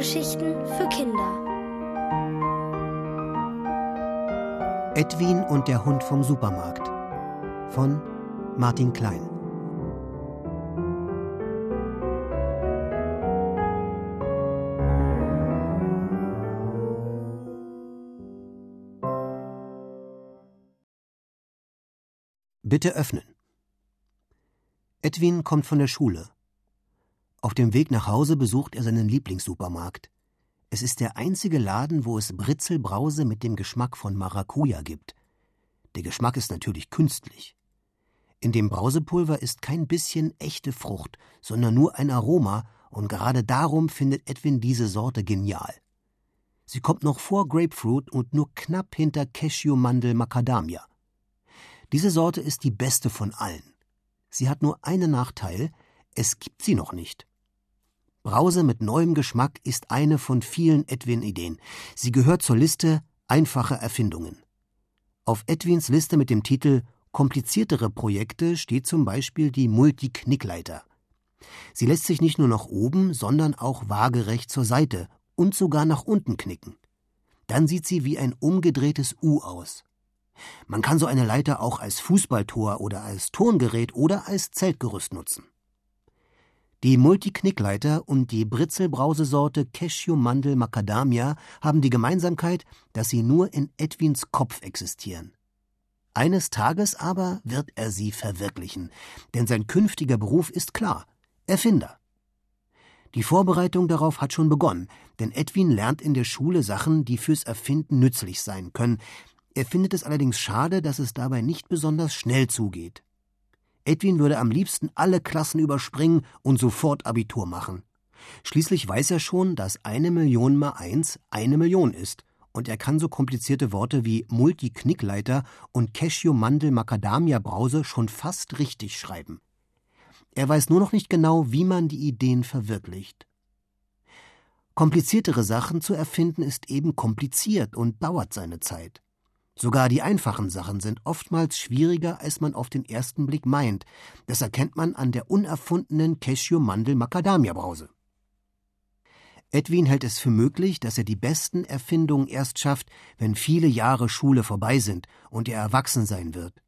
Hörgeschichten für Kinder. Edwin und der Hund vom Supermarkt von Martin Klein. Bitte öffnen. Edwin kommt von der Schule. Auf dem Weg nach Hause besucht er seinen Lieblingssupermarkt. Es ist der einzige Laden, wo es Britzelbrause mit dem Geschmack von Maracuja gibt. Der Geschmack ist natürlich künstlich. In dem Brausepulver ist kein bisschen echte Frucht, sondern nur ein Aroma, und gerade darum findet Edwin diese Sorte genial. Sie kommt noch vor Grapefruit und nur knapp hinter Cashew-Mandel Macadamia. Diese Sorte ist die beste von allen. Sie hat nur einen Nachteil, es gibt sie noch nicht. Brause mit neuem Geschmack ist eine von vielen Edwin-Ideen. Sie gehört zur Liste einfache Erfindungen. Auf Edwins Liste mit dem Titel Kompliziertere Projekte steht zum Beispiel die Multiknickleiter. Sie lässt sich nicht nur nach oben, sondern auch waagerecht zur Seite und sogar nach unten knicken. Dann sieht sie wie ein umgedrehtes U aus. Man kann so eine Leiter auch als Fußballtor oder als Turngerät oder als Zeltgerüst nutzen. Die Multiknickleiter und die Britzelbrausesorte Cashew Mandel Macadamia haben die Gemeinsamkeit, dass sie nur in Edwins Kopf existieren. Eines Tages aber wird er sie verwirklichen, denn sein künftiger Beruf ist klar Erfinder. Die Vorbereitung darauf hat schon begonnen, denn Edwin lernt in der Schule Sachen, die fürs Erfinden nützlich sein können. Er findet es allerdings schade, dass es dabei nicht besonders schnell zugeht. Edwin würde am liebsten alle Klassen überspringen und sofort Abitur machen. Schließlich weiß er schon, dass eine Million mal eins eine Million ist, und er kann so komplizierte Worte wie Multiknickleiter und Cashew-Mandel-Macadamia-Brause schon fast richtig schreiben. Er weiß nur noch nicht genau, wie man die Ideen verwirklicht. Kompliziertere Sachen zu erfinden ist eben kompliziert und dauert seine Zeit. Sogar die einfachen Sachen sind oftmals schwieriger, als man auf den ersten Blick meint. Das erkennt man an der unerfundenen Cashew-Mandel-Macadamia-Brause. Edwin hält es für möglich, dass er die besten Erfindungen erst schafft, wenn viele Jahre Schule vorbei sind und er erwachsen sein wird.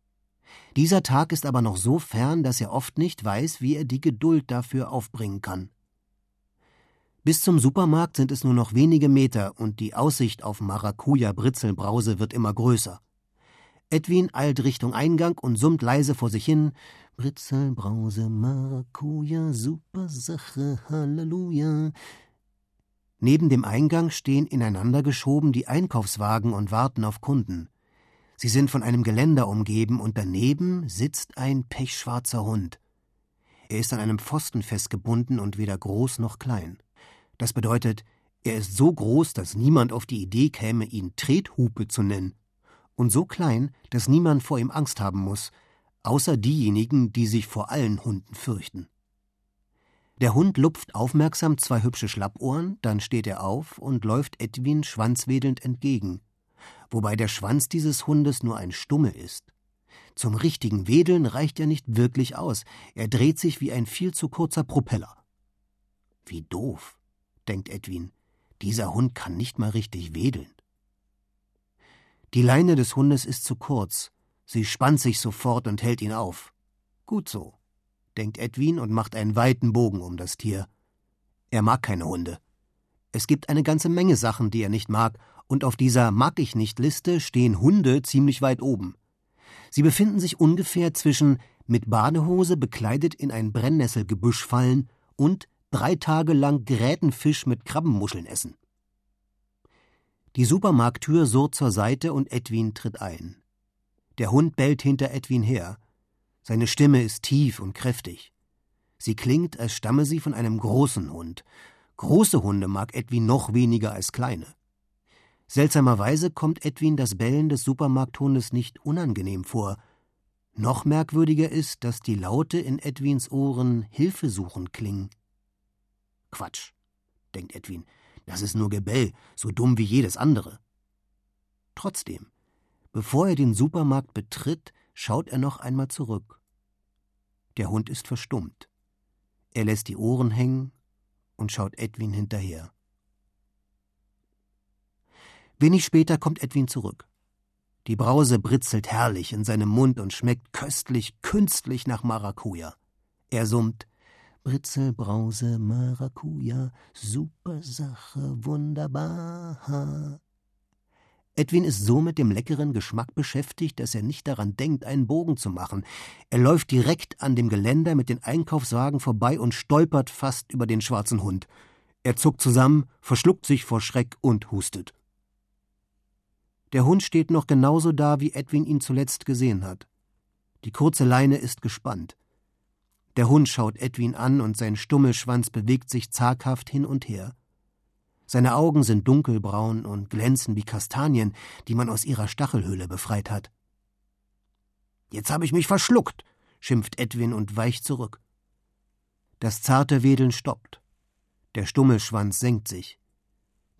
Dieser Tag ist aber noch so fern, dass er oft nicht weiß, wie er die Geduld dafür aufbringen kann. Bis zum Supermarkt sind es nur noch wenige Meter und die Aussicht auf Maracuja-Britzelbrause wird immer größer. Edwin eilt Richtung Eingang und summt leise vor sich hin: Britzelbrause, Maracuja, super Sache, Halleluja. Neben dem Eingang stehen ineinander geschoben die Einkaufswagen und warten auf Kunden. Sie sind von einem Geländer umgeben und daneben sitzt ein pechschwarzer Hund. Er ist an einem Pfosten festgebunden und weder groß noch klein. Das bedeutet, er ist so groß, dass niemand auf die Idee käme, ihn Trethupe zu nennen, und so klein, dass niemand vor ihm Angst haben muss, außer diejenigen, die sich vor allen Hunden fürchten. Der Hund lupft aufmerksam zwei hübsche Schlappohren, dann steht er auf und läuft Edwin schwanzwedelnd entgegen, wobei der Schwanz dieses Hundes nur ein Stummel ist. Zum richtigen Wedeln reicht er nicht wirklich aus, er dreht sich wie ein viel zu kurzer Propeller. Wie doof denkt Edwin. Dieser Hund kann nicht mal richtig wedeln. Die Leine des Hundes ist zu kurz. Sie spannt sich sofort und hält ihn auf. Gut so, denkt Edwin und macht einen weiten Bogen um das Tier. Er mag keine Hunde. Es gibt eine ganze Menge Sachen, die er nicht mag, und auf dieser Mag ich nicht Liste stehen Hunde ziemlich weit oben. Sie befinden sich ungefähr zwischen mit Badehose bekleidet in ein Brennnesselgebüsch fallen und drei Tage lang Grätenfisch mit Krabbenmuscheln essen. Die Supermarkttür surrt zur Seite und Edwin tritt ein. Der Hund bellt hinter Edwin her. Seine Stimme ist tief und kräftig. Sie klingt, als stamme sie von einem großen Hund. Große Hunde mag Edwin noch weniger als kleine. Seltsamerweise kommt Edwin das Bellen des Supermarkthundes nicht unangenehm vor. Noch merkwürdiger ist, dass die Laute in Edwins Ohren hilfesuchend klingen. Quatsch, denkt Edwin, das ist nur Gebell, so dumm wie jedes andere. Trotzdem, bevor er den Supermarkt betritt, schaut er noch einmal zurück. Der Hund ist verstummt. Er lässt die Ohren hängen und schaut Edwin hinterher. Wenig später kommt Edwin zurück. Die Brause britzelt herrlich in seinem Mund und schmeckt köstlich, künstlich nach Maracuja. Er summt Britzel, Brause, Maracuja, super Sache, wunderbar. Edwin ist so mit dem leckeren Geschmack beschäftigt, dass er nicht daran denkt, einen Bogen zu machen. Er läuft direkt an dem Geländer mit den Einkaufswagen vorbei und stolpert fast über den schwarzen Hund. Er zuckt zusammen, verschluckt sich vor Schreck und hustet. Der Hund steht noch genauso da, wie Edwin ihn zuletzt gesehen hat. Die kurze Leine ist gespannt. Der Hund schaut Edwin an und sein Stummelschwanz bewegt sich zaghaft hin und her. Seine Augen sind dunkelbraun und glänzen wie Kastanien, die man aus ihrer Stachelhöhle befreit hat. Jetzt habe ich mich verschluckt, schimpft Edwin und weicht zurück. Das zarte Wedeln stoppt. Der Stummelschwanz senkt sich.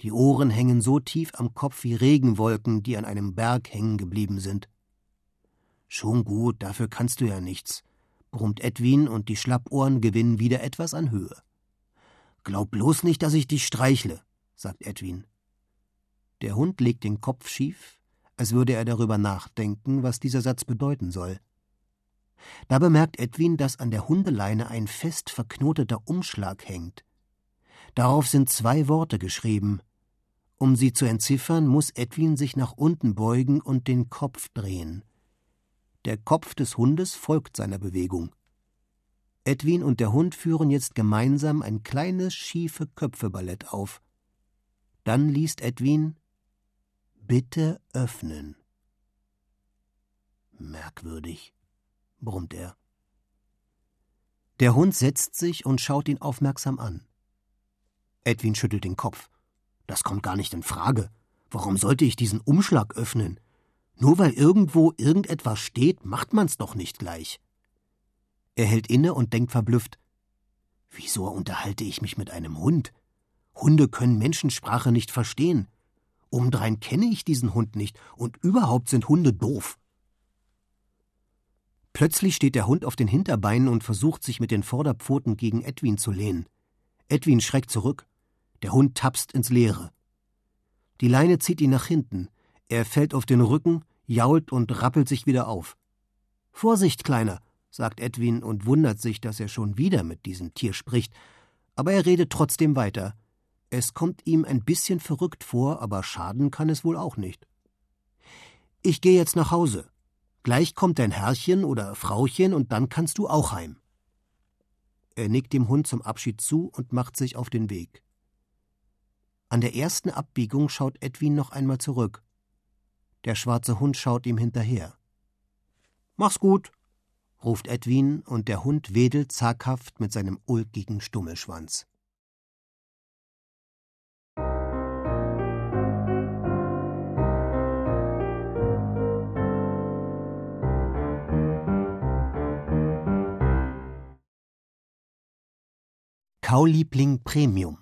Die Ohren hängen so tief am Kopf wie Regenwolken, die an einem Berg hängen geblieben sind. Schon gut, dafür kannst du ja nichts, brummt Edwin und die Schlappohren gewinnen wieder etwas an Höhe. Glaub bloß nicht, dass ich dich streichle sagt Edwin. Der Hund legt den Kopf schief, als würde er darüber nachdenken, was dieser Satz bedeuten soll. Da bemerkt Edwin, dass an der Hundeleine ein fest verknoteter Umschlag hängt. Darauf sind zwei Worte geschrieben. Um sie zu entziffern, muss Edwin sich nach unten beugen und den Kopf drehen. Der Kopf des Hundes folgt seiner Bewegung. Edwin und der Hund führen jetzt gemeinsam ein kleines schiefe Köpfeballett auf. Dann liest Edwin Bitte öffnen. Merkwürdig, brummt er. Der Hund setzt sich und schaut ihn aufmerksam an. Edwin schüttelt den Kopf. Das kommt gar nicht in Frage. Warum sollte ich diesen Umschlag öffnen? Nur weil irgendwo irgendetwas steht, macht man's doch nicht gleich. Er hält inne und denkt verblüfft. Wieso unterhalte ich mich mit einem Hund? Hunde können Menschensprache nicht verstehen. Umdrein kenne ich diesen Hund nicht, und überhaupt sind Hunde doof. Plötzlich steht der Hund auf den Hinterbeinen und versucht sich mit den Vorderpfoten gegen Edwin zu lehnen. Edwin schreckt zurück. Der Hund tapst ins Leere. Die Leine zieht ihn nach hinten. Er fällt auf den Rücken, jault und rappelt sich wieder auf. Vorsicht, Kleiner, sagt Edwin und wundert sich, dass er schon wieder mit diesem Tier spricht, aber er redet trotzdem weiter. Es kommt ihm ein bisschen verrückt vor, aber schaden kann es wohl auch nicht. Ich gehe jetzt nach Hause. Gleich kommt dein Herrchen oder Frauchen und dann kannst du auch heim. Er nickt dem Hund zum Abschied zu und macht sich auf den Weg. An der ersten Abbiegung schaut Edwin noch einmal zurück. Der schwarze Hund schaut ihm hinterher. Mach's gut, ruft Edwin, und der Hund wedelt zaghaft mit seinem ulkigen Stummelschwanz. Kauliebling Premium.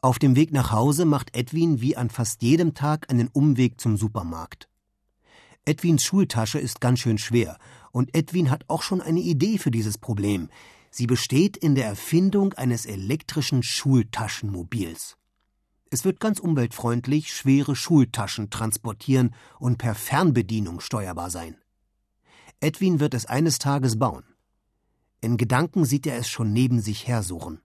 Auf dem Weg nach Hause macht Edwin wie an fast jedem Tag einen Umweg zum Supermarkt. Edwins Schultasche ist ganz schön schwer, und Edwin hat auch schon eine Idee für dieses Problem. Sie besteht in der Erfindung eines elektrischen Schultaschenmobils. Es wird ganz umweltfreundlich schwere Schultaschen transportieren und per Fernbedienung steuerbar sein. Edwin wird es eines Tages bauen. In Gedanken sieht er es schon neben sich hersuchen.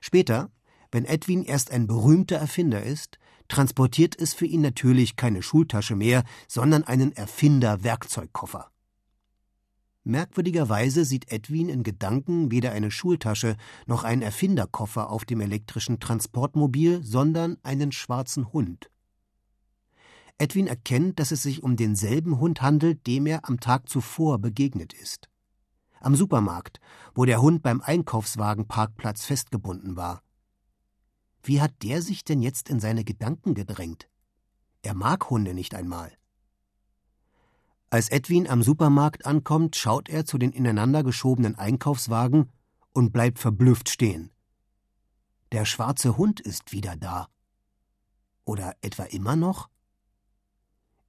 Später, wenn Edwin erst ein berühmter Erfinder ist, transportiert es für ihn natürlich keine Schultasche mehr, sondern einen Erfinder-Werkzeugkoffer. Merkwürdigerweise sieht Edwin in Gedanken weder eine Schultasche noch einen Erfinderkoffer auf dem elektrischen Transportmobil, sondern einen schwarzen Hund. Edwin erkennt, dass es sich um denselben Hund handelt, dem er am Tag zuvor begegnet ist am Supermarkt, wo der Hund beim Einkaufswagenparkplatz festgebunden war. Wie hat der sich denn jetzt in seine Gedanken gedrängt? Er mag Hunde nicht einmal. Als Edwin am Supermarkt ankommt, schaut er zu den ineinander geschobenen Einkaufswagen und bleibt verblüfft stehen. Der schwarze Hund ist wieder da. Oder etwa immer noch?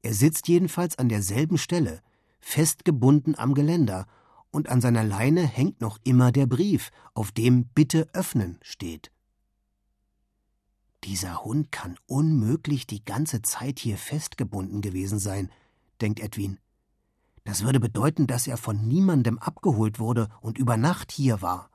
Er sitzt jedenfalls an derselben Stelle, festgebunden am Geländer und an seiner Leine hängt noch immer der Brief, auf dem Bitte öffnen steht. Dieser Hund kann unmöglich die ganze Zeit hier festgebunden gewesen sein, denkt Edwin. Das würde bedeuten, dass er von niemandem abgeholt wurde und über Nacht hier war.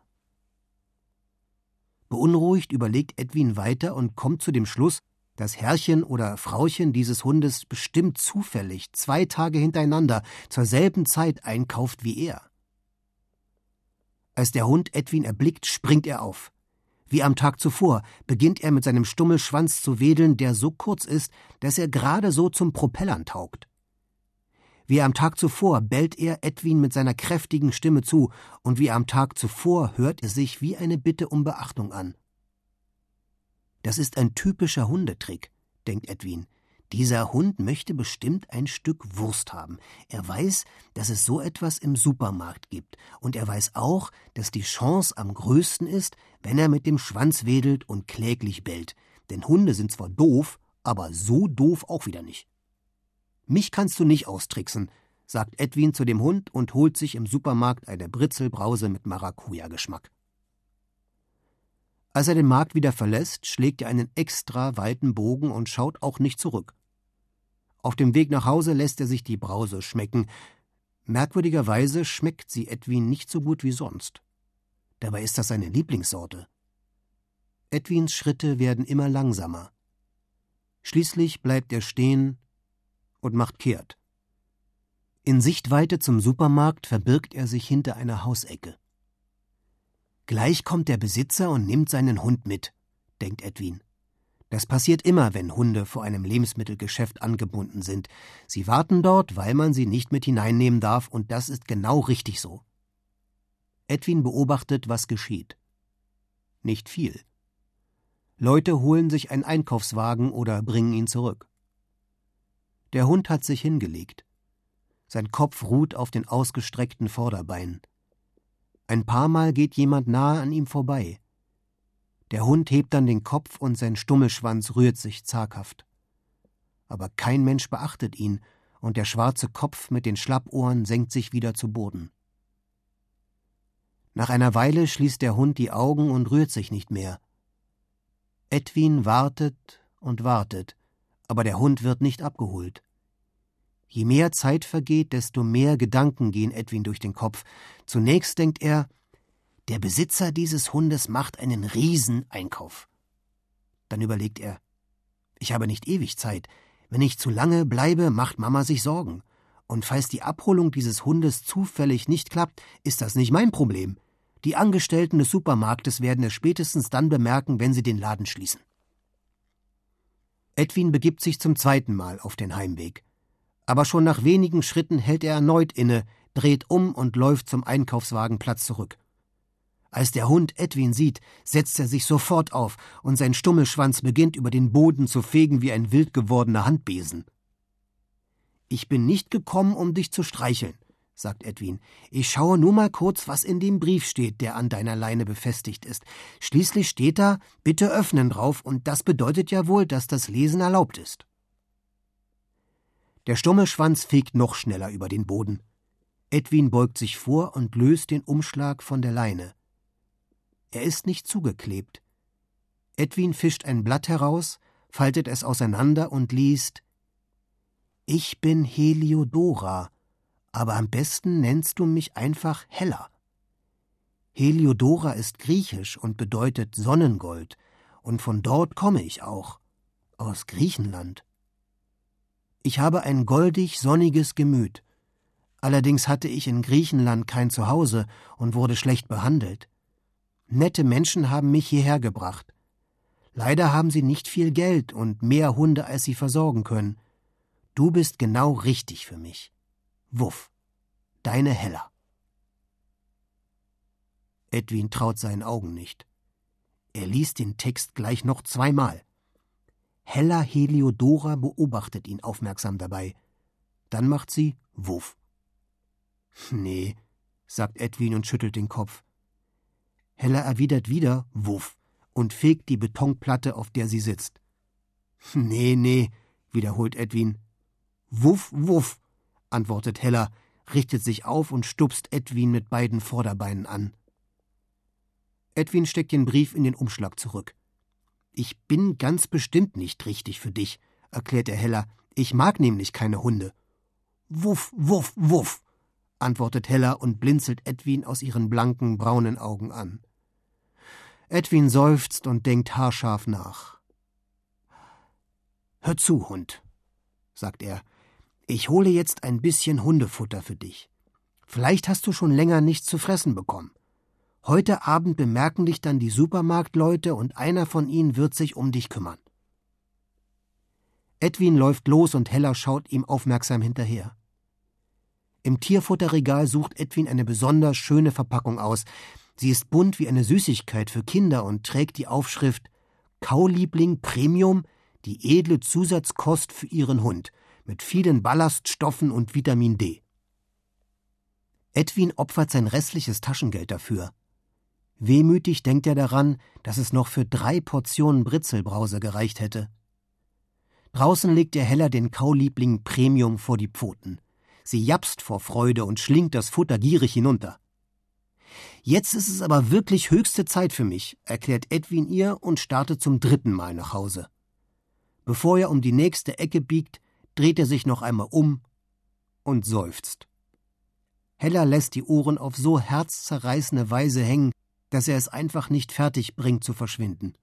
Beunruhigt überlegt Edwin weiter und kommt zu dem Schluss, dass Herrchen oder Frauchen dieses Hundes bestimmt zufällig zwei Tage hintereinander zur selben Zeit einkauft wie er. Als der Hund Edwin erblickt, springt er auf. Wie am Tag zuvor beginnt er mit seinem Stummelschwanz zu wedeln, der so kurz ist, dass er gerade so zum Propellern taugt. Wie am Tag zuvor bellt er Edwin mit seiner kräftigen Stimme zu, und wie am Tag zuvor hört er sich wie eine Bitte um Beachtung an. Das ist ein typischer Hundetrick, denkt Edwin. Dieser Hund möchte bestimmt ein Stück Wurst haben. Er weiß, dass es so etwas im Supermarkt gibt, und er weiß auch, dass die Chance am größten ist, wenn er mit dem Schwanz wedelt und kläglich bellt. Denn Hunde sind zwar doof, aber so doof auch wieder nicht. Mich kannst du nicht austricksen, sagt Edwin zu dem Hund und holt sich im Supermarkt eine Britzelbrause mit Maracuja-Geschmack. Als er den Markt wieder verlässt, schlägt er einen extra weiten Bogen und schaut auch nicht zurück. Auf dem Weg nach Hause lässt er sich die Brause schmecken. Merkwürdigerweise schmeckt sie Edwin nicht so gut wie sonst. Dabei ist das seine Lieblingssorte. Edwins Schritte werden immer langsamer. Schließlich bleibt er stehen und macht kehrt. In Sichtweite zum Supermarkt verbirgt er sich hinter einer Hausecke. Gleich kommt der Besitzer und nimmt seinen Hund mit, denkt Edwin. Das passiert immer, wenn Hunde vor einem Lebensmittelgeschäft angebunden sind. Sie warten dort, weil man sie nicht mit hineinnehmen darf, und das ist genau richtig so. Edwin beobachtet, was geschieht. Nicht viel. Leute holen sich einen Einkaufswagen oder bringen ihn zurück. Der Hund hat sich hingelegt. Sein Kopf ruht auf den ausgestreckten Vorderbeinen. Ein paar Mal geht jemand nahe an ihm vorbei. Der Hund hebt dann den Kopf und sein Stummelschwanz rührt sich zaghaft. Aber kein Mensch beachtet ihn, und der schwarze Kopf mit den Schlappohren senkt sich wieder zu Boden. Nach einer Weile schließt der Hund die Augen und rührt sich nicht mehr. Edwin wartet und wartet, aber der Hund wird nicht abgeholt. Je mehr Zeit vergeht, desto mehr Gedanken gehen Edwin durch den Kopf. Zunächst denkt er, der Besitzer dieses Hundes macht einen Rieseneinkauf. Dann überlegt er, ich habe nicht ewig Zeit. Wenn ich zu lange bleibe, macht Mama sich Sorgen. Und falls die Abholung dieses Hundes zufällig nicht klappt, ist das nicht mein Problem. Die Angestellten des Supermarktes werden es spätestens dann bemerken, wenn sie den Laden schließen. Edwin begibt sich zum zweiten Mal auf den Heimweg aber schon nach wenigen Schritten hält er erneut inne, dreht um und läuft zum Einkaufswagenplatz zurück. Als der Hund Edwin sieht, setzt er sich sofort auf, und sein Stummelschwanz beginnt über den Boden zu fegen wie ein wild gewordener Handbesen. Ich bin nicht gekommen, um dich zu streicheln, sagt Edwin. Ich schaue nur mal kurz, was in dem Brief steht, der an deiner Leine befestigt ist. Schließlich steht da Bitte öffnen drauf, und das bedeutet ja wohl, dass das Lesen erlaubt ist. Der stumme Schwanz fegt noch schneller über den Boden. Edwin beugt sich vor und löst den Umschlag von der Leine. Er ist nicht zugeklebt. Edwin fischt ein Blatt heraus, faltet es auseinander und liest Ich bin Heliodora, aber am besten nennst du mich einfach Hella. Heliodora ist griechisch und bedeutet Sonnengold, und von dort komme ich auch, aus Griechenland. Ich habe ein goldig sonniges Gemüt. Allerdings hatte ich in Griechenland kein Zuhause und wurde schlecht behandelt. Nette Menschen haben mich hierher gebracht. Leider haben sie nicht viel Geld und mehr Hunde, als sie versorgen können. Du bist genau richtig für mich. Wuff. Deine Hella. Edwin traut seinen Augen nicht. Er liest den Text gleich noch zweimal. Hella Heliodora beobachtet ihn aufmerksam dabei. Dann macht sie Wuff. Nee, sagt Edwin und schüttelt den Kopf. Hella erwidert wieder Wuff und fegt die Betonplatte, auf der sie sitzt. Nee, nee, wiederholt Edwin. Wuff, wuff, antwortet Hella, richtet sich auf und stupst Edwin mit beiden Vorderbeinen an. Edwin steckt den Brief in den Umschlag zurück. Ich bin ganz bestimmt nicht richtig für dich, erklärte Hella. Ich mag nämlich keine Hunde. Wuff, wuff, wuff, antwortet Hella und blinzelt Edwin aus ihren blanken, braunen Augen an. Edwin seufzt und denkt haarscharf nach. Hör zu, Hund, sagt er. Ich hole jetzt ein bisschen Hundefutter für dich. Vielleicht hast du schon länger nichts zu fressen bekommen. Heute Abend bemerken dich dann die Supermarktleute und einer von ihnen wird sich um dich kümmern. Edwin läuft los und Hella schaut ihm aufmerksam hinterher. Im Tierfutterregal sucht Edwin eine besonders schöne Verpackung aus. Sie ist bunt wie eine Süßigkeit für Kinder und trägt die Aufschrift Kauliebling Premium, die edle Zusatzkost für ihren Hund, mit vielen Ballaststoffen und Vitamin D. Edwin opfert sein restliches Taschengeld dafür. Wehmütig denkt er daran, dass es noch für drei Portionen Britzelbrause gereicht hätte. Draußen legt er Heller den Kauliebling Premium vor die Pfoten. Sie japst vor Freude und schlingt das Futter gierig hinunter. Jetzt ist es aber wirklich höchste Zeit für mich, erklärt Edwin ihr und startet zum dritten Mal nach Hause. Bevor er um die nächste Ecke biegt, dreht er sich noch einmal um und seufzt. Heller lässt die Ohren auf so herzzerreißende Weise hängen, dass er es einfach nicht fertig bringt zu verschwinden.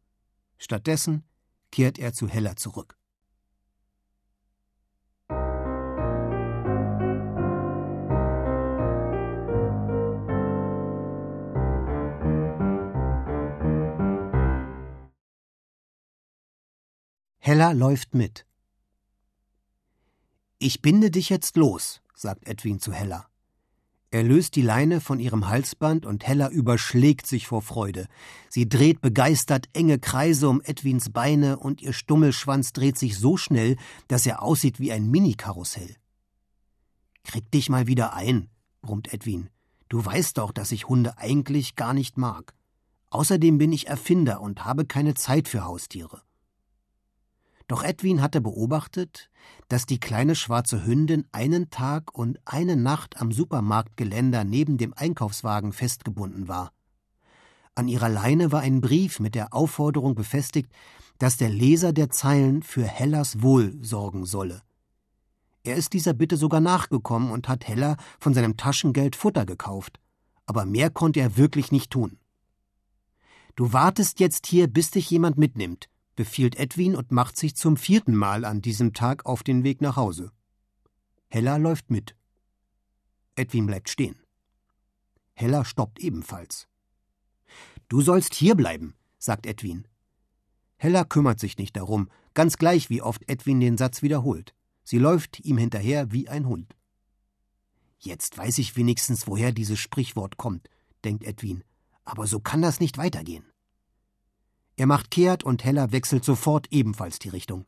Stattdessen kehrt er zu Heller zurück. Hella läuft mit. Ich binde dich jetzt los, sagt Edwin zu Hella. Er löst die Leine von ihrem Halsband und Hella überschlägt sich vor Freude. Sie dreht begeistert enge Kreise um Edwins Beine und ihr Stummelschwanz dreht sich so schnell, dass er aussieht wie ein Minikarussell. Krieg dich mal wieder ein, brummt Edwin. Du weißt doch, dass ich Hunde eigentlich gar nicht mag. Außerdem bin ich Erfinder und habe keine Zeit für Haustiere. Doch Edwin hatte beobachtet, dass die kleine schwarze Hündin einen Tag und eine Nacht am Supermarktgeländer neben dem Einkaufswagen festgebunden war. An ihrer Leine war ein Brief mit der Aufforderung befestigt, dass der Leser der Zeilen für Hellas Wohl sorgen solle. Er ist dieser Bitte sogar nachgekommen und hat Hella von seinem Taschengeld Futter gekauft. Aber mehr konnte er wirklich nicht tun. Du wartest jetzt hier, bis dich jemand mitnimmt, befiehlt Edwin und macht sich zum vierten Mal an diesem Tag auf den Weg nach Hause. Hella läuft mit. Edwin bleibt stehen. Hella stoppt ebenfalls. Du sollst hierbleiben, sagt Edwin. Hella kümmert sich nicht darum, ganz gleich wie oft Edwin den Satz wiederholt. Sie läuft ihm hinterher wie ein Hund. Jetzt weiß ich wenigstens, woher dieses Sprichwort kommt, denkt Edwin. Aber so kann das nicht weitergehen. Er macht kehrt und Hella wechselt sofort ebenfalls die Richtung.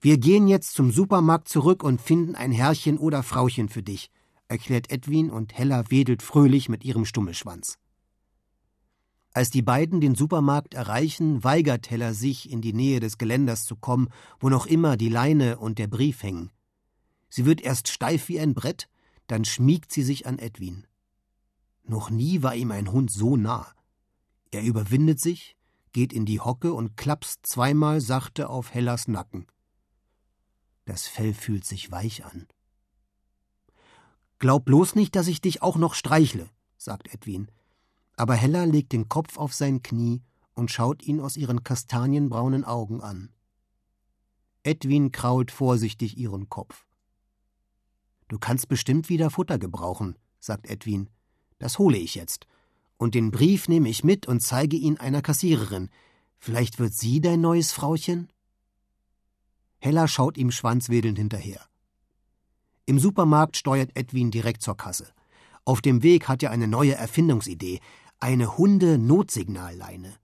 Wir gehen jetzt zum Supermarkt zurück und finden ein Herrchen oder Frauchen für dich, erklärt Edwin und Hella wedelt fröhlich mit ihrem Stummelschwanz. Als die beiden den Supermarkt erreichen, weigert Hella sich, in die Nähe des Geländers zu kommen, wo noch immer die Leine und der Brief hängen. Sie wird erst steif wie ein Brett, dann schmiegt sie sich an Edwin. Noch nie war ihm ein Hund so nah. Er überwindet sich, geht in die Hocke und klapst zweimal sachte auf Hellas Nacken. Das Fell fühlt sich weich an. Glaub bloß nicht, dass ich dich auch noch streichle, sagt Edwin. Aber Hella legt den Kopf auf sein Knie und schaut ihn aus ihren kastanienbraunen Augen an. Edwin krault vorsichtig ihren Kopf. Du kannst bestimmt wieder Futter gebrauchen, sagt Edwin. Das hole ich jetzt und den Brief nehme ich mit und zeige ihn einer Kassiererin. Vielleicht wird sie dein neues Frauchen? Hella schaut ihm schwanzwedelnd hinterher. Im Supermarkt steuert Edwin direkt zur Kasse. Auf dem Weg hat er eine neue Erfindungsidee, eine Hunde-Notsignalleine.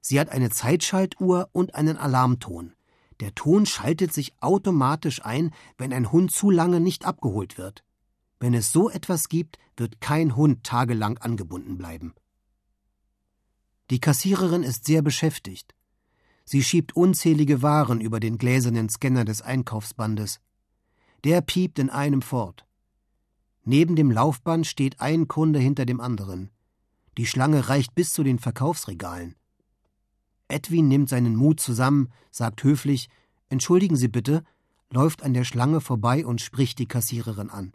Sie hat eine Zeitschaltuhr und einen Alarmton. Der Ton schaltet sich automatisch ein, wenn ein Hund zu lange nicht abgeholt wird. Wenn es so etwas gibt, wird kein Hund tagelang angebunden bleiben. Die Kassiererin ist sehr beschäftigt. Sie schiebt unzählige Waren über den gläsernen Scanner des Einkaufsbandes. Der piept in einem fort. Neben dem Laufband steht ein Kunde hinter dem anderen. Die Schlange reicht bis zu den Verkaufsregalen. Edwin nimmt seinen Mut zusammen, sagt höflich Entschuldigen Sie bitte, läuft an der Schlange vorbei und spricht die Kassiererin an.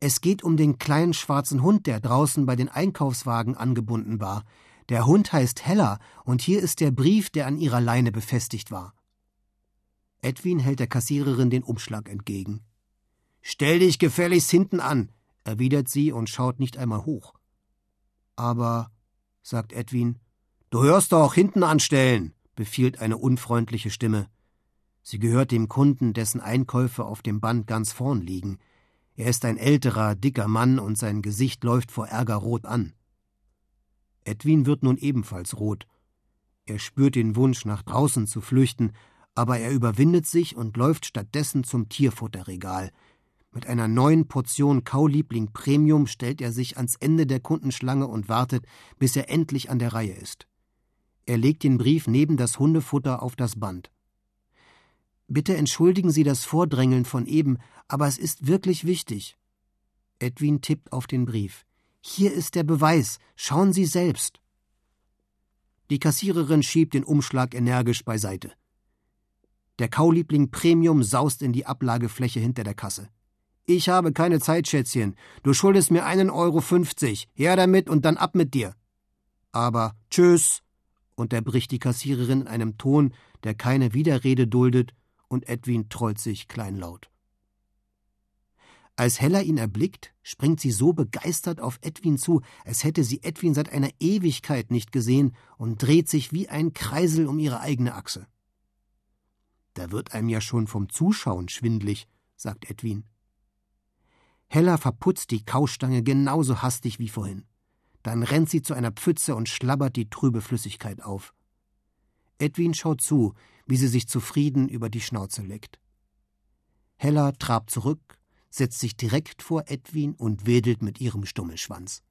Es geht um den kleinen schwarzen Hund, der draußen bei den Einkaufswagen angebunden war. Der Hund heißt Hella, und hier ist der Brief, der an ihrer Leine befestigt war. Edwin hält der Kassiererin den Umschlag entgegen. Stell dich gefälligst hinten an, erwidert sie und schaut nicht einmal hoch. Aber, sagt Edwin, du hörst doch hinten anstellen, befiehlt eine unfreundliche Stimme. Sie gehört dem Kunden, dessen Einkäufe auf dem Band ganz vorn liegen. Er ist ein älterer, dicker Mann und sein Gesicht läuft vor Ärger rot an. Edwin wird nun ebenfalls rot. Er spürt den Wunsch, nach draußen zu flüchten, aber er überwindet sich und läuft stattdessen zum Tierfutterregal. Mit einer neuen Portion Kauliebling Premium stellt er sich ans Ende der Kundenschlange und wartet, bis er endlich an der Reihe ist. Er legt den Brief neben das Hundefutter auf das Band. Bitte entschuldigen Sie das Vordrängeln von eben, aber es ist wirklich wichtig. Edwin tippt auf den Brief. Hier ist der Beweis. Schauen Sie selbst. Die Kassiererin schiebt den Umschlag energisch beiseite. Der Kauliebling Premium saust in die Ablagefläche hinter der Kasse. Ich habe keine Zeit, Schätzchen. Du schuldest mir einen Euro fünfzig. Her damit und dann ab mit dir. Aber tschüss, unterbricht die Kassiererin in einem Ton, der keine Widerrede duldet, und Edwin trollt sich kleinlaut. Als Hella ihn erblickt, springt sie so begeistert auf Edwin zu, als hätte sie Edwin seit einer Ewigkeit nicht gesehen und dreht sich wie ein Kreisel um ihre eigene Achse. Da wird einem ja schon vom Zuschauen schwindlig, sagt Edwin. Hella verputzt die Kaustange genauso hastig wie vorhin. Dann rennt sie zu einer Pfütze und schlabbert die trübe Flüssigkeit auf. Edwin schaut zu, wie sie sich zufrieden über die Schnauze leckt. Hella trabt zurück, setzt sich direkt vor Edwin und wedelt mit ihrem Stummelschwanz.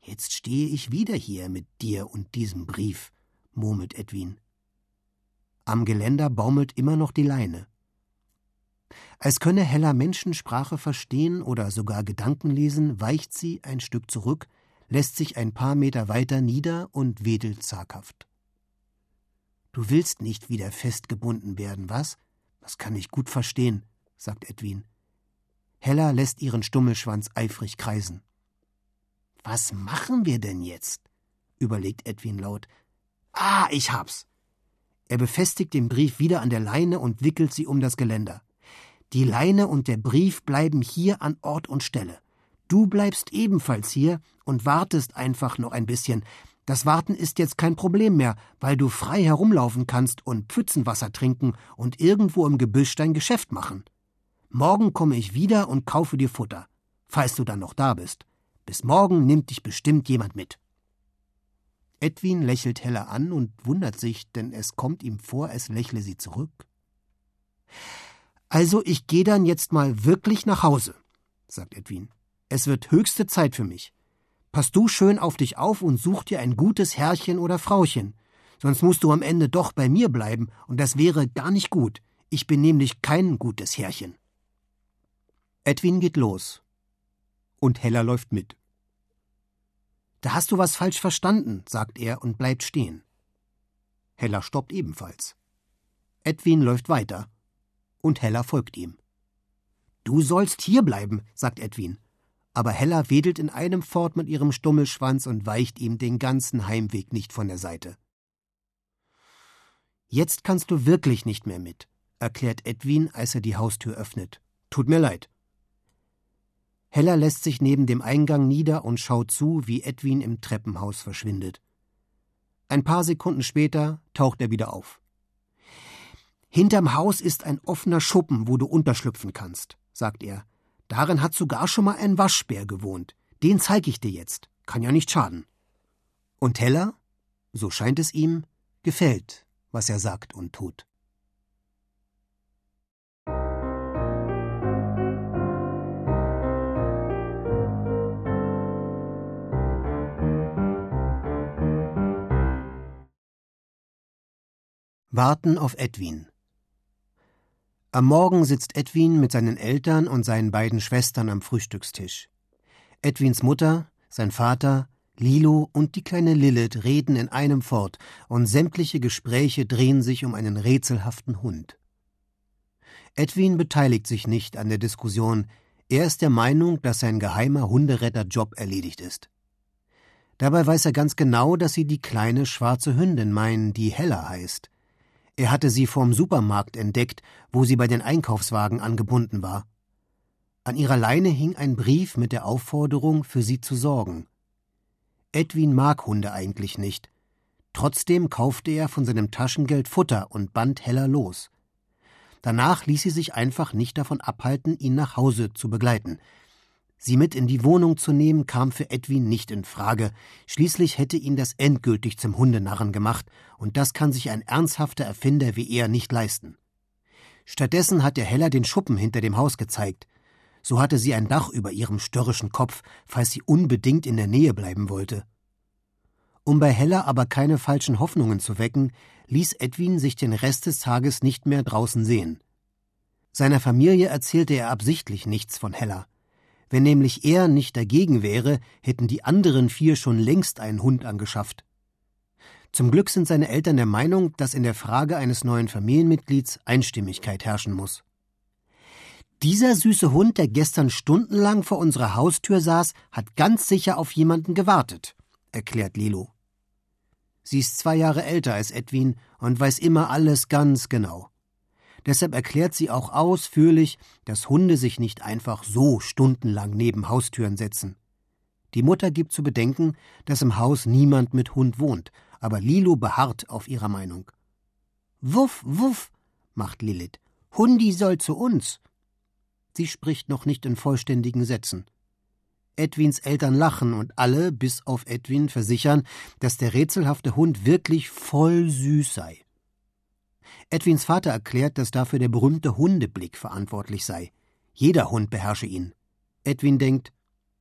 Jetzt stehe ich wieder hier mit dir und diesem Brief, murmelt Edwin. Am Geländer baumelt immer noch die Leine. Als könne Hella Menschensprache verstehen oder sogar Gedanken lesen, weicht sie ein Stück zurück, lässt sich ein paar Meter weiter nieder und wedelt zaghaft. Du willst nicht wieder festgebunden werden, was? Das kann ich gut verstehen, sagt Edwin. Hella lässt ihren Stummelschwanz eifrig kreisen. Was machen wir denn jetzt? überlegt Edwin laut. Ah, ich hab's. Er befestigt den Brief wieder an der Leine und wickelt sie um das Geländer. Die Leine und der Brief bleiben hier an Ort und Stelle. Du bleibst ebenfalls hier und wartest einfach noch ein bisschen. Das Warten ist jetzt kein Problem mehr, weil du frei herumlaufen kannst und Pfützenwasser trinken und irgendwo im Gebüsch dein Geschäft machen. Morgen komme ich wieder und kaufe dir Futter, falls du dann noch da bist. Bis morgen nimmt dich bestimmt jemand mit. Edwin lächelt Hella an und wundert sich, denn es kommt ihm vor, es lächle sie zurück. Also ich gehe dann jetzt mal wirklich nach Hause, sagt Edwin. Es wird höchste Zeit für mich. Pass du schön auf dich auf und such dir ein gutes Herrchen oder Frauchen. Sonst musst du am Ende doch bei mir bleiben, und das wäre gar nicht gut. Ich bin nämlich kein gutes Herrchen. Edwin geht los. Und Hella läuft mit. Da hast du was falsch verstanden, sagt er und bleibt stehen. Hella stoppt ebenfalls. Edwin läuft weiter. Und Hella folgt ihm. Du sollst hier bleiben, sagt Edwin. Aber Hella wedelt in einem fort mit ihrem Stummelschwanz und weicht ihm den ganzen Heimweg nicht von der Seite. Jetzt kannst du wirklich nicht mehr mit, erklärt Edwin, als er die Haustür öffnet. Tut mir leid. Hella lässt sich neben dem Eingang nieder und schaut zu, wie Edwin im Treppenhaus verschwindet. Ein paar Sekunden später taucht er wieder auf. Hinterm Haus ist ein offener Schuppen, wo du unterschlüpfen kannst, sagt er. Darin hat sogar schon mal ein Waschbär gewohnt. Den zeig ich dir jetzt. Kann ja nicht schaden. Und Hella, so scheint es ihm, gefällt, was er sagt und tut. Warten auf Edwin. Am Morgen sitzt Edwin mit seinen Eltern und seinen beiden Schwestern am Frühstückstisch. Edwins Mutter, sein Vater, Lilo und die kleine Lilith reden in einem fort, und sämtliche Gespräche drehen sich um einen rätselhaften Hund. Edwin beteiligt sich nicht an der Diskussion, er ist der Meinung, dass sein geheimer Hunderetterjob erledigt ist. Dabei weiß er ganz genau, dass sie die kleine schwarze Hündin meinen, die Hella heißt. Er hatte sie vorm Supermarkt entdeckt, wo sie bei den Einkaufswagen angebunden war. An ihrer Leine hing ein Brief mit der Aufforderung, für sie zu sorgen. Edwin mag Hunde eigentlich nicht. Trotzdem kaufte er von seinem Taschengeld Futter und band Heller los. Danach ließ sie sich einfach nicht davon abhalten, ihn nach Hause zu begleiten. Sie mit in die Wohnung zu nehmen, kam für Edwin nicht in Frage. Schließlich hätte ihn das endgültig zum Hundenarren gemacht, und das kann sich ein ernsthafter Erfinder wie er nicht leisten. Stattdessen hat er Heller den Schuppen hinter dem Haus gezeigt. So hatte sie ein Dach über ihrem störrischen Kopf, falls sie unbedingt in der Nähe bleiben wollte. Um bei Hella aber keine falschen Hoffnungen zu wecken, ließ Edwin sich den Rest des Tages nicht mehr draußen sehen. Seiner Familie erzählte er absichtlich nichts von Hella. Wenn nämlich er nicht dagegen wäre, hätten die anderen vier schon längst einen Hund angeschafft. Zum Glück sind seine Eltern der Meinung, dass in der Frage eines neuen Familienmitglieds Einstimmigkeit herrschen muss. Dieser süße Hund, der gestern stundenlang vor unserer Haustür saß, hat ganz sicher auf jemanden gewartet, erklärt Lilo. Sie ist zwei Jahre älter als Edwin und weiß immer alles ganz genau. Deshalb erklärt sie auch ausführlich, dass Hunde sich nicht einfach so stundenlang neben Haustüren setzen. Die Mutter gibt zu bedenken, dass im Haus niemand mit Hund wohnt, aber Lilo beharrt auf ihrer Meinung. Wuff, wuff, macht Lilith. Hundi soll zu uns. Sie spricht noch nicht in vollständigen Sätzen. Edwins Eltern lachen und alle, bis auf Edwin, versichern, dass der rätselhafte Hund wirklich voll süß sei. Edwins Vater erklärt, dass dafür der berühmte Hundeblick verantwortlich sei. Jeder Hund beherrsche ihn. Edwin denkt,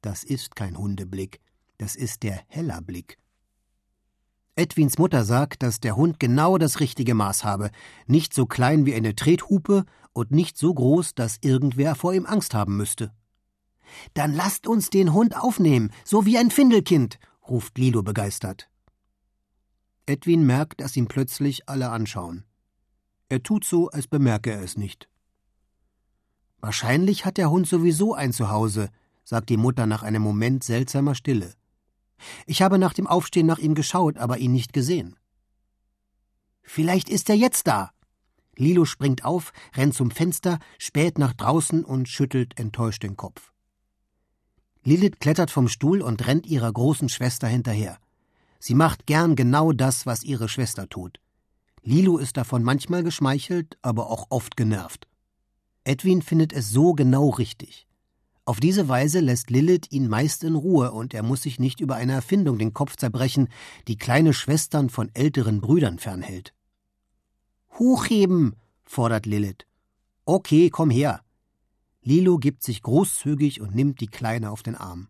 das ist kein Hundeblick, das ist der Hellerblick. Edwins Mutter sagt, dass der Hund genau das richtige Maß habe, nicht so klein wie eine Trethupe und nicht so groß, dass irgendwer vor ihm Angst haben müsste. Dann lasst uns den Hund aufnehmen, so wie ein Findelkind, ruft Lilo begeistert. Edwin merkt, dass ihn plötzlich alle anschauen. Er tut so, als bemerke er es nicht. Wahrscheinlich hat der Hund sowieso ein Zuhause, sagt die Mutter nach einem Moment seltsamer Stille. Ich habe nach dem Aufstehen nach ihm geschaut, aber ihn nicht gesehen. Vielleicht ist er jetzt da, Lilo springt auf, rennt zum Fenster, späht nach draußen und schüttelt enttäuscht den Kopf. Lilith klettert vom Stuhl und rennt ihrer großen Schwester hinterher. Sie macht gern genau das, was ihre Schwester tut. Lilo ist davon manchmal geschmeichelt, aber auch oft genervt. Edwin findet es so genau richtig. Auf diese Weise lässt Lilith ihn meist in Ruhe und er muss sich nicht über eine Erfindung den Kopf zerbrechen, die kleine Schwestern von älteren Brüdern fernhält. Hochheben, fordert Lilith. Okay, komm her. Lilo gibt sich großzügig und nimmt die Kleine auf den Arm.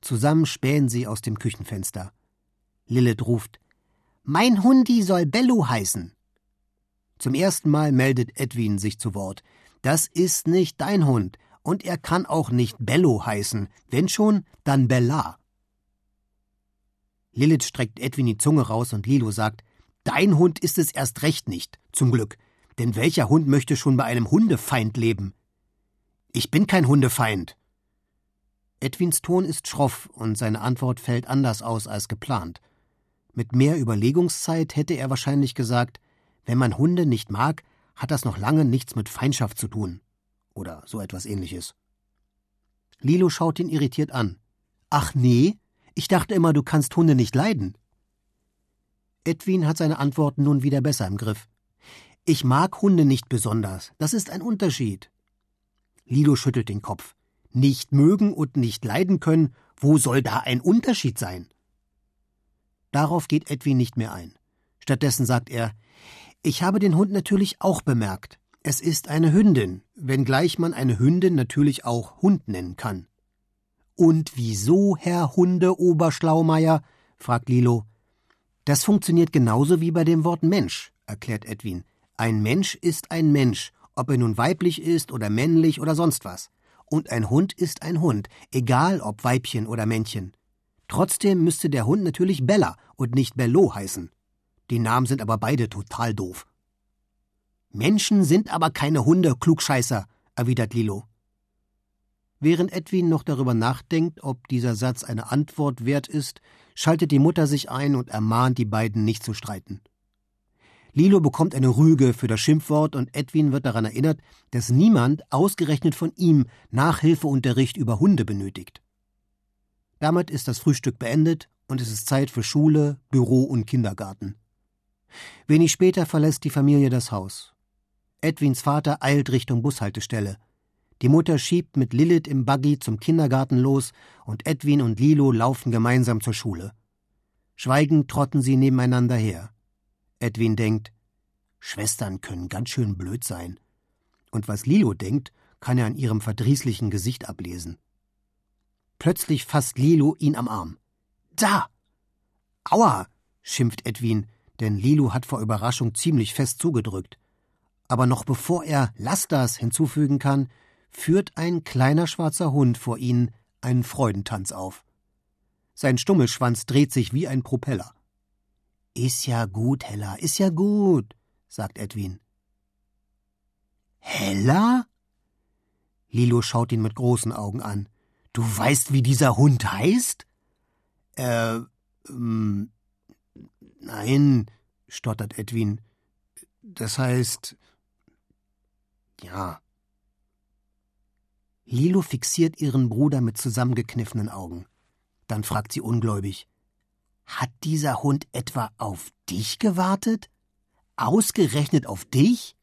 Zusammen spähen sie aus dem Küchenfenster. Lilith ruft: Mein Hundi soll Bello heißen. Zum ersten Mal meldet Edwin sich zu Wort. Das ist nicht dein Hund, und er kann auch nicht Bello heißen. Wenn schon, dann Bella. Lilith streckt Edwin die Zunge raus und Lilo sagt: Dein Hund ist es erst recht nicht, zum Glück. Denn welcher Hund möchte schon bei einem Hundefeind leben? Ich bin kein Hundefeind. Edwins Ton ist schroff und seine Antwort fällt anders aus als geplant. Mit mehr Überlegungszeit hätte er wahrscheinlich gesagt, wenn man Hunde nicht mag, hat das noch lange nichts mit Feindschaft zu tun. Oder so etwas ähnliches. Lilo schaut ihn irritiert an. Ach nee, ich dachte immer, du kannst Hunde nicht leiden. Edwin hat seine Antworten nun wieder besser im Griff. Ich mag Hunde nicht besonders. Das ist ein Unterschied. Lilo schüttelt den Kopf. Nicht mögen und nicht leiden können, wo soll da ein Unterschied sein? Darauf geht Edwin nicht mehr ein. Stattdessen sagt er, ich habe den Hund natürlich auch bemerkt. Es ist eine Hündin, wenngleich man eine Hündin natürlich auch Hund nennen kann. Und wieso, Herr Hunde Oberschlaumeier? fragt Lilo. Das funktioniert genauso wie bei dem Wort Mensch, erklärt Edwin. Ein Mensch ist ein Mensch, ob er nun weiblich ist oder männlich oder sonst was. Und ein Hund ist ein Hund, egal ob Weibchen oder Männchen. Trotzdem müsste der Hund natürlich Bella und nicht Bello heißen. Die Namen sind aber beide total doof. Menschen sind aber keine Hunde, Klugscheißer, erwidert Lilo. Während Edwin noch darüber nachdenkt, ob dieser Satz eine Antwort wert ist, schaltet die Mutter sich ein und ermahnt die beiden nicht zu streiten. Lilo bekommt eine Rüge für das Schimpfwort und Edwin wird daran erinnert, dass niemand, ausgerechnet von ihm, Nachhilfeunterricht über Hunde benötigt. Damit ist das Frühstück beendet und es ist Zeit für Schule, Büro und Kindergarten. Wenig später verlässt die Familie das Haus. Edwins Vater eilt Richtung Bushaltestelle. Die Mutter schiebt mit Lilith im Buggy zum Kindergarten los und Edwin und Lilo laufen gemeinsam zur Schule. Schweigend trotten sie nebeneinander her. Edwin denkt, Schwestern können ganz schön blöd sein. Und was Lilo denkt, kann er an ihrem verdrießlichen Gesicht ablesen. Plötzlich fasst Lilo ihn am Arm. Da! Aua! schimpft Edwin, denn Lilo hat vor Überraschung ziemlich fest zugedrückt. Aber noch bevor er Lass das hinzufügen kann, führt ein kleiner schwarzer Hund vor ihnen einen Freudentanz auf. Sein Stummelschwanz dreht sich wie ein Propeller. Ist ja gut, Hella, ist ja gut, sagt Edwin. Hella? Lilo schaut ihn mit großen Augen an. Du weißt, wie dieser Hund heißt? Äh, ähm, nein, stottert Edwin. Das heißt. Ja. Lilo fixiert ihren Bruder mit zusammengekniffenen Augen. Dann fragt sie ungläubig: Hat dieser Hund etwa auf dich gewartet? Ausgerechnet auf dich?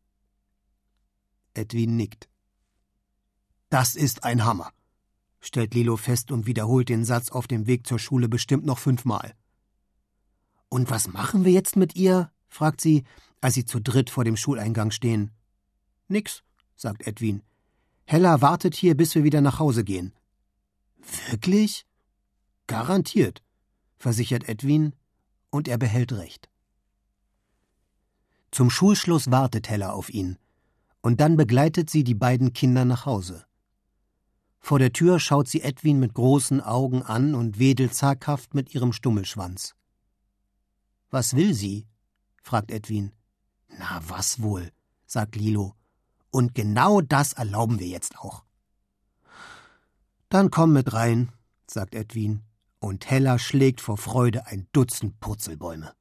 Edwin nickt. Das ist ein Hammer, stellt Lilo fest und wiederholt den Satz auf dem Weg zur Schule bestimmt noch fünfmal. Und was machen wir jetzt mit ihr? fragt sie, als sie zu dritt vor dem Schuleingang stehen. Nix, sagt Edwin. Hella wartet hier, bis wir wieder nach Hause gehen. Wirklich? Garantiert, versichert Edwin, und er behält recht. Zum Schulschluss wartet Hella auf ihn, und dann begleitet sie die beiden Kinder nach Hause. Vor der Tür schaut sie Edwin mit großen Augen an und wedelt zaghaft mit ihrem Stummelschwanz. Was will sie? fragt Edwin. Na, was wohl, sagt Lilo. Und genau das erlauben wir jetzt auch. Dann komm mit rein, sagt Edwin, und Hella schlägt vor Freude ein Dutzend Purzelbäume.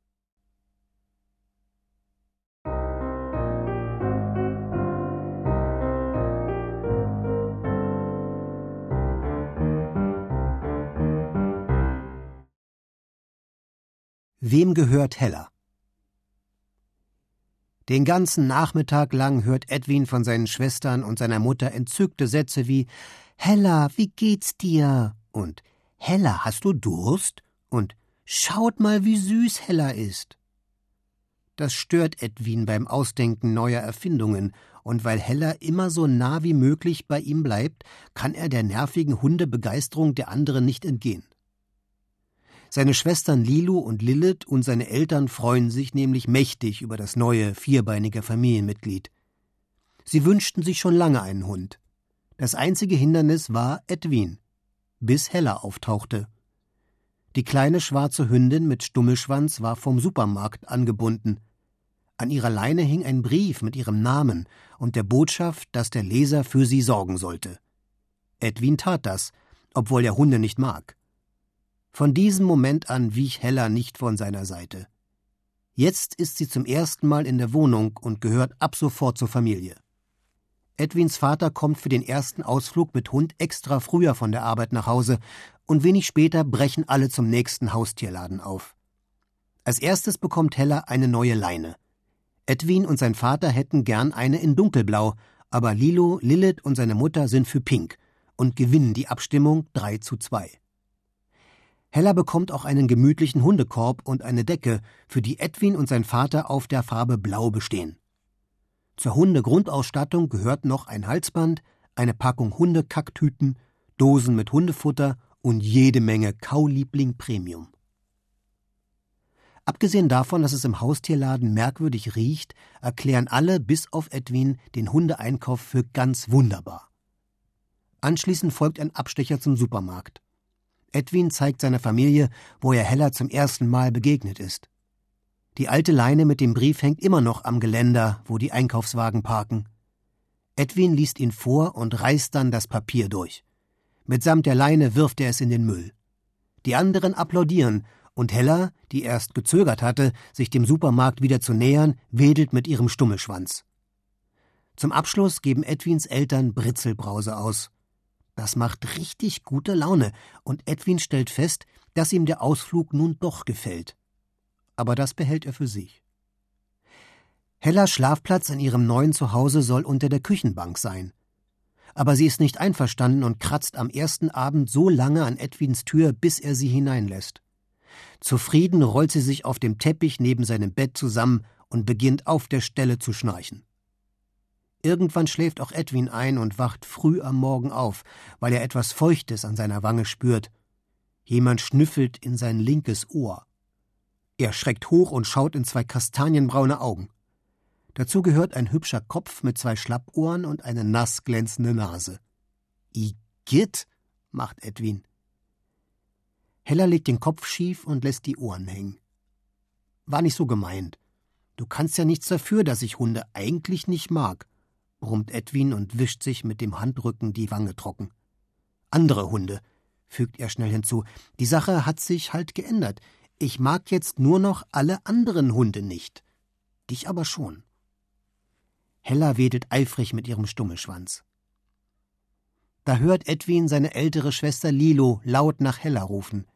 Wem gehört Hella? Den ganzen Nachmittag lang hört Edwin von seinen Schwestern und seiner Mutter entzückte Sätze wie Hella, wie geht's dir? und Hella, hast du Durst? und Schaut mal, wie süß Hella ist. Das stört Edwin beim Ausdenken neuer Erfindungen, und weil Hella immer so nah wie möglich bei ihm bleibt, kann er der nervigen Hundebegeisterung der anderen nicht entgehen. Seine Schwestern Lilu und Lilith und seine Eltern freuen sich nämlich mächtig über das neue, vierbeinige Familienmitglied. Sie wünschten sich schon lange einen Hund. Das einzige Hindernis war Edwin, bis Hella auftauchte. Die kleine schwarze Hündin mit Stummelschwanz war vom Supermarkt angebunden. An ihrer Leine hing ein Brief mit ihrem Namen und der Botschaft, dass der Leser für sie sorgen sollte. Edwin tat das, obwohl er Hunde nicht mag. Von diesem Moment an wich Hella nicht von seiner Seite. Jetzt ist sie zum ersten Mal in der Wohnung und gehört ab sofort zur Familie. Edwins Vater kommt für den ersten Ausflug mit Hund extra früher von der Arbeit nach Hause und wenig später brechen alle zum nächsten Haustierladen auf. Als erstes bekommt Hella eine neue Leine. Edwin und sein Vater hätten gern eine in dunkelblau, aber Lilo, Lilith und seine Mutter sind für pink und gewinnen die Abstimmung 3 zu 2. Hella bekommt auch einen gemütlichen Hundekorb und eine Decke, für die Edwin und sein Vater auf der Farbe Blau bestehen. Zur Hundegrundausstattung gehört noch ein Halsband, eine Packung Hundekacktüten, Dosen mit Hundefutter und jede Menge Kauliebling Premium. Abgesehen davon, dass es im Haustierladen merkwürdig riecht, erklären alle bis auf Edwin den Hundeeinkauf für ganz wunderbar. Anschließend folgt ein Abstecher zum Supermarkt. Edwin zeigt seiner Familie, wo er Hella zum ersten Mal begegnet ist. Die alte Leine mit dem Brief hängt immer noch am Geländer, wo die Einkaufswagen parken. Edwin liest ihn vor und reißt dann das Papier durch. Mitsamt der Leine wirft er es in den Müll. Die anderen applaudieren, und Hella, die erst gezögert hatte, sich dem Supermarkt wieder zu nähern, wedelt mit ihrem Stummelschwanz. Zum Abschluss geben Edwins Eltern Britzelbrause aus. Das macht richtig gute Laune, und Edwin stellt fest, dass ihm der Ausflug nun doch gefällt. Aber das behält er für sich. Hellas Schlafplatz in ihrem neuen Zuhause soll unter der Küchenbank sein. Aber sie ist nicht einverstanden und kratzt am ersten Abend so lange an Edwins Tür, bis er sie hineinlässt. Zufrieden rollt sie sich auf dem Teppich neben seinem Bett zusammen und beginnt auf der Stelle zu schnarchen. Irgendwann schläft auch Edwin ein und wacht früh am Morgen auf, weil er etwas Feuchtes an seiner Wange spürt. Jemand schnüffelt in sein linkes Ohr. Er schreckt hoch und schaut in zwei kastanienbraune Augen. Dazu gehört ein hübscher Kopf mit zwei Schlappohren und eine nass glänzende Nase. Igitt, macht Edwin. Hella legt den Kopf schief und lässt die Ohren hängen. War nicht so gemeint. Du kannst ja nichts dafür, dass ich Hunde eigentlich nicht mag brummt Edwin und wischt sich mit dem Handrücken die Wange trocken. Andere Hunde, fügt er schnell hinzu. Die Sache hat sich halt geändert. Ich mag jetzt nur noch alle anderen Hunde nicht. Dich aber schon. Hella wedelt eifrig mit ihrem Stummelschwanz. Da hört Edwin seine ältere Schwester Lilo laut nach Hella rufen.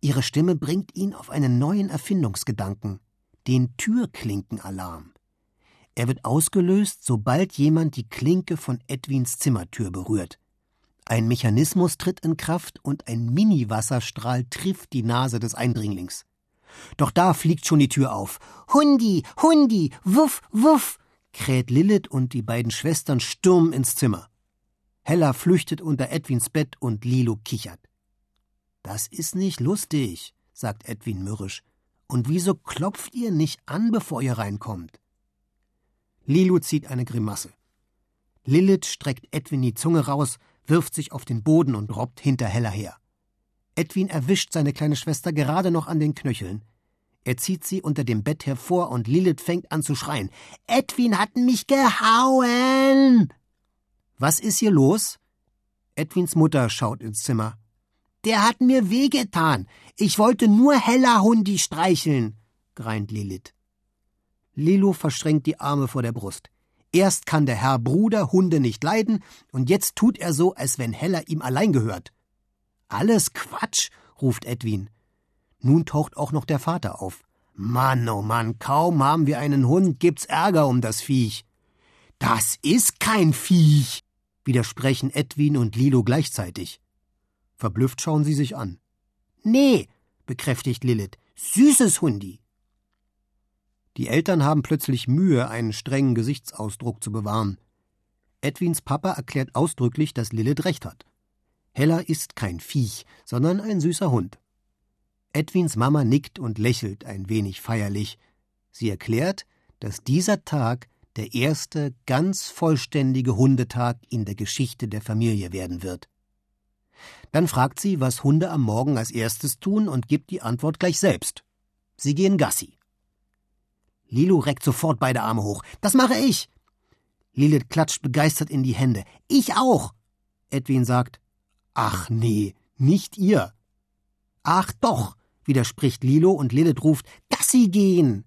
Ihre Stimme bringt ihn auf einen neuen Erfindungsgedanken, den Türklinkenalarm. Er wird ausgelöst, sobald jemand die Klinke von Edwins Zimmertür berührt. Ein Mechanismus tritt in Kraft und ein Mini-Wasserstrahl trifft die Nase des Eindringlings. Doch da fliegt schon die Tür auf. Hundi, Hundi, wuff, wuff, kräht Lilith und die beiden Schwestern stürmen ins Zimmer. Hella flüchtet unter Edwins Bett und Lilo kichert. Das ist nicht lustig, sagt Edwin mürrisch. Und wieso klopft ihr nicht an, bevor ihr reinkommt? Lilu zieht eine Grimasse. Lilith streckt Edwin die Zunge raus, wirft sich auf den Boden und robbt hinter Hella her. Edwin erwischt seine kleine Schwester gerade noch an den Knöcheln. Er zieht sie unter dem Bett hervor und Lilith fängt an zu schreien. Edwin hat mich gehauen! Was ist hier los? Edwins Mutter schaut ins Zimmer. Der hat mir wehgetan. Ich wollte nur Hella Hundi streicheln, greint Lilith. Lilo verschränkt die Arme vor der Brust. Erst kann der Herr Bruder Hunde nicht leiden, und jetzt tut er so, als wenn Hella ihm allein gehört. Alles Quatsch, ruft Edwin. Nun taucht auch noch der Vater auf. Mann, oh Mann, kaum haben wir einen Hund, gibt's Ärger um das Viech. Das ist kein Viech, widersprechen Edwin und Lilo gleichzeitig. Verblüfft schauen sie sich an. Nee, bekräftigt Lilith, süßes Hundi. Die Eltern haben plötzlich Mühe, einen strengen Gesichtsausdruck zu bewahren. Edwins Papa erklärt ausdrücklich, dass Lilith recht hat. Hella ist kein Viech, sondern ein süßer Hund. Edwins Mama nickt und lächelt ein wenig feierlich. Sie erklärt, dass dieser Tag der erste ganz vollständige Hundetag in der Geschichte der Familie werden wird. Dann fragt sie, was Hunde am Morgen als erstes tun und gibt die Antwort gleich selbst. Sie gehen Gassi. Lilo reckt sofort beide Arme hoch. Das mache ich. Lilith klatscht begeistert in die Hände. Ich auch. Edwin sagt, Ach nee, nicht ihr. Ach doch, widerspricht Lilo und Lilith ruft, Gassi gehen.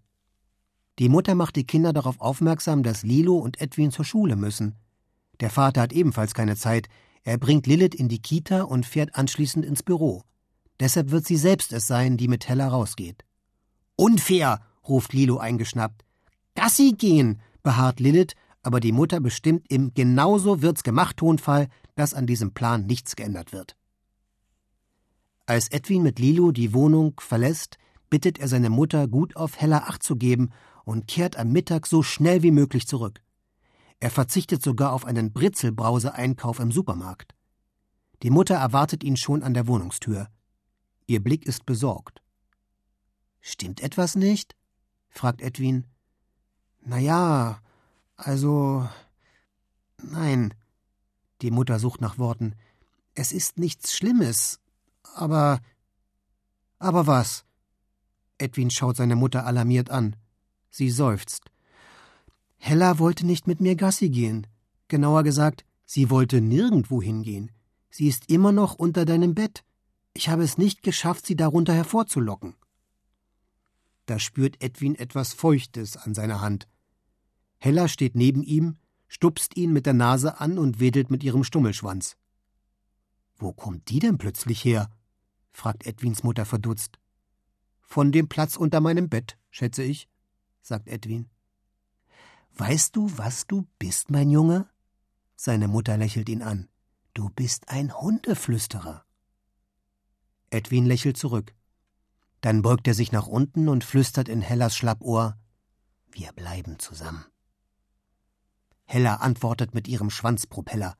Die Mutter macht die Kinder darauf aufmerksam, dass Lilo und Edwin zur Schule müssen. Der Vater hat ebenfalls keine Zeit. Er bringt Lilith in die Kita und fährt anschließend ins Büro. Deshalb wird sie selbst es sein, die mit Hella rausgeht. Unfair, ruft Lilo eingeschnappt. Gassi gehen, beharrt Lilith, aber die Mutter bestimmt im Genauso wird's gemacht Tonfall, dass an diesem Plan nichts geändert wird. Als Edwin mit Lilo die Wohnung verlässt, bittet er seine Mutter, gut auf Hella Acht zu geben und kehrt am Mittag so schnell wie möglich zurück. Er verzichtet sogar auf einen Britzelbrause-Einkauf im Supermarkt. Die Mutter erwartet ihn schon an der Wohnungstür. Ihr Blick ist besorgt. Stimmt etwas nicht? Fragt Edwin. Na ja, also. Nein. Die Mutter sucht nach Worten. Es ist nichts Schlimmes, Aber. Aber was? Edwin schaut seine Mutter alarmiert an. Sie seufzt. Hella wollte nicht mit mir Gassi gehen. Genauer gesagt, sie wollte nirgendwo hingehen. Sie ist immer noch unter deinem Bett. Ich habe es nicht geschafft, sie darunter hervorzulocken. Da spürt Edwin etwas Feuchtes an seiner Hand. Hella steht neben ihm, stupst ihn mit der Nase an und wedelt mit ihrem Stummelschwanz. Wo kommt die denn plötzlich her? fragt Edwins Mutter verdutzt. Von dem Platz unter meinem Bett, schätze ich, sagt Edwin. Weißt du, was du bist, mein Junge? Seine Mutter lächelt ihn an. Du bist ein Hundeflüsterer. Edwin lächelt zurück. Dann beugt er sich nach unten und flüstert in Hellas Schlappohr Wir bleiben zusammen. Hella antwortet mit ihrem Schwanzpropeller.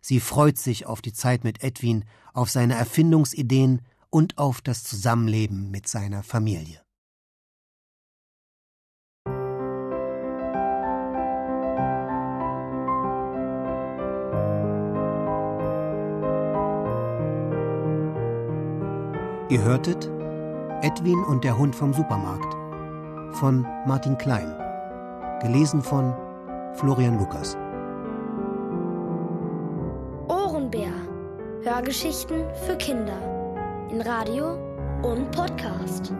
Sie freut sich auf die Zeit mit Edwin, auf seine Erfindungsideen und auf das Zusammenleben mit seiner Familie. Ihr hörtet Edwin und der Hund vom Supermarkt von Martin Klein, gelesen von Florian Lukas. Ohrenbär. Hörgeschichten für Kinder in Radio und Podcast.